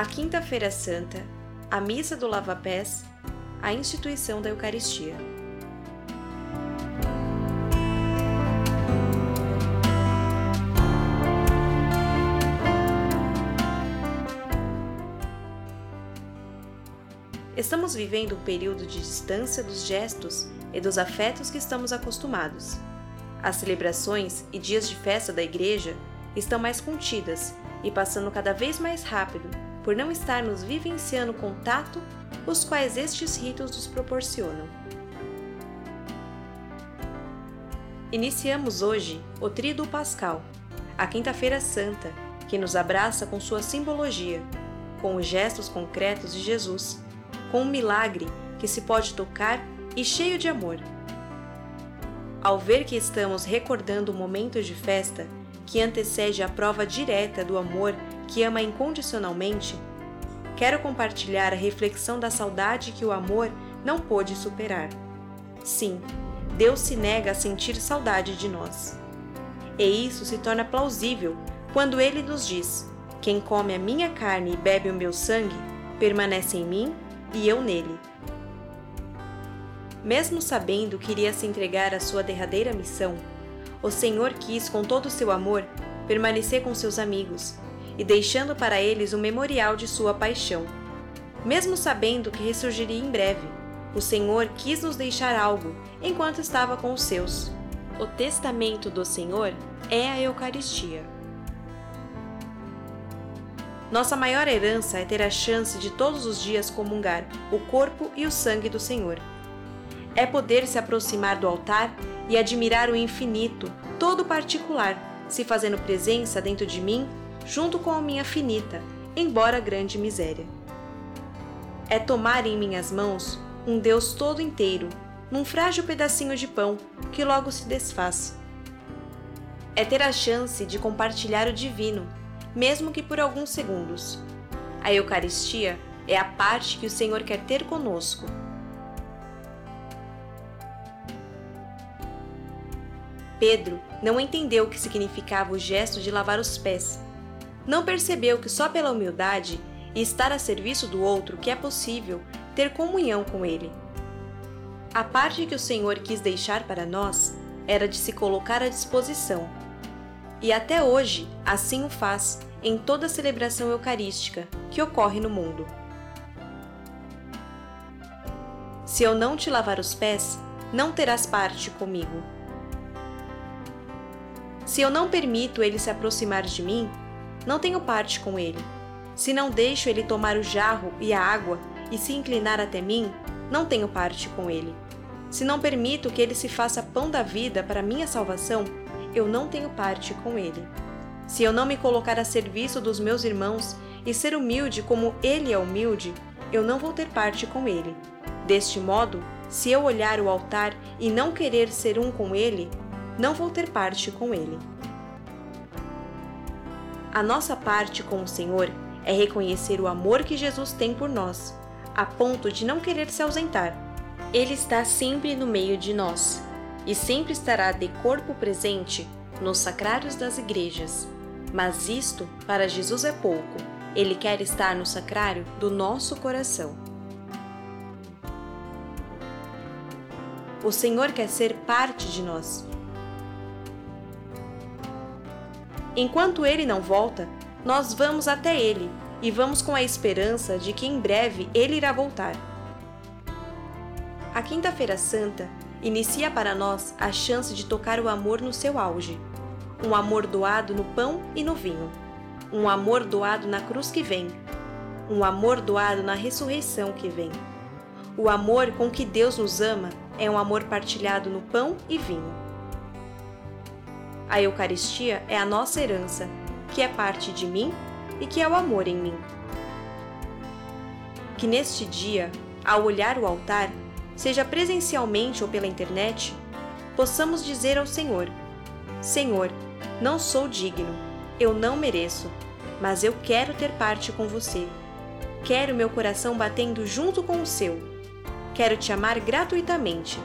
a Quinta-feira Santa, a Missa do Lava-Pés, a instituição da Eucaristia. Estamos vivendo um período de distância dos gestos e dos afetos que estamos acostumados. As celebrações e dias de festa da igreja estão mais contidas e passando cada vez mais rápido por não estarmos vivenciando o contato os quais estes ritos nos proporcionam. Iniciamos hoje o Tríduo Pascal, a Quinta-feira Santa, que nos abraça com sua simbologia, com os gestos concretos de Jesus, com um milagre que se pode tocar e cheio de amor. Ao ver que estamos recordando o momento de festa que antecede a prova direta do amor que ama incondicionalmente, quero compartilhar a reflexão da saudade que o amor não pôde superar. Sim, Deus se nega a sentir saudade de nós. E isso se torna plausível quando ele nos diz: Quem come a minha carne e bebe o meu sangue permanece em mim e eu nele. Mesmo sabendo que iria se entregar à sua derradeira missão, o Senhor quis, com todo o seu amor, permanecer com seus amigos e deixando para eles o memorial de sua paixão. Mesmo sabendo que ressurgiria em breve, o Senhor quis nos deixar algo enquanto estava com os seus. O testamento do Senhor é a Eucaristia. Nossa maior herança é ter a chance de todos os dias comungar o corpo e o sangue do Senhor. É poder se aproximar do altar e admirar o infinito, todo particular, se fazendo presença dentro de mim junto com a minha finita, embora grande miséria. É tomar em minhas mãos um Deus todo inteiro, num frágil pedacinho de pão que logo se desfaz. É ter a chance de compartilhar o divino, mesmo que por alguns segundos. A Eucaristia é a parte que o Senhor quer ter conosco. Pedro não entendeu o que significava o gesto de lavar os pés não percebeu que só pela humildade e estar a serviço do outro que é possível ter comunhão com Ele. A parte que o Senhor quis deixar para nós era de se colocar à disposição. E até hoje assim o faz em toda celebração eucarística que ocorre no mundo. Se eu não te lavar os pés, não terás parte comigo. Se eu não permito ele se aproximar de mim, não tenho parte com ele. Se não deixo ele tomar o jarro e a água e se inclinar até mim, não tenho parte com ele. Se não permito que ele se faça pão da vida para minha salvação, eu não tenho parte com ele. Se eu não me colocar a serviço dos meus irmãos e ser humilde como ele é humilde, eu não vou ter parte com ele. Deste modo, se eu olhar o altar e não querer ser um com ele, não vou ter parte com ele. A nossa parte com o Senhor é reconhecer o amor que Jesus tem por nós, a ponto de não querer se ausentar. Ele está sempre no meio de nós e sempre estará de corpo presente nos sacrários das igrejas. Mas isto para Jesus é pouco. Ele quer estar no sacrário do nosso coração. O Senhor quer ser parte de nós Enquanto ele não volta, nós vamos até ele e vamos com a esperança de que em breve ele irá voltar. A Quinta-feira Santa inicia para nós a chance de tocar o amor no seu auge. Um amor doado no pão e no vinho. Um amor doado na cruz que vem. Um amor doado na ressurreição que vem. O amor com que Deus nos ama é um amor partilhado no pão e vinho. A Eucaristia é a nossa herança, que é parte de mim e que é o amor em mim. Que neste dia, ao olhar o altar, seja presencialmente ou pela internet, possamos dizer ao Senhor: Senhor, não sou digno, eu não mereço, mas eu quero ter parte com você. Quero meu coração batendo junto com o seu. Quero te amar gratuitamente.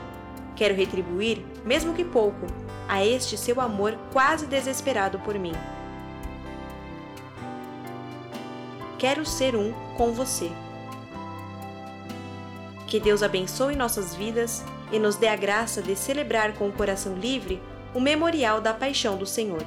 Quero retribuir, mesmo que pouco, a este seu amor quase desesperado por mim. quero ser um com você. Que Deus abençoe nossas vidas e nos dê a graça de celebrar com o coração livre o memorial da paixão do Senhor.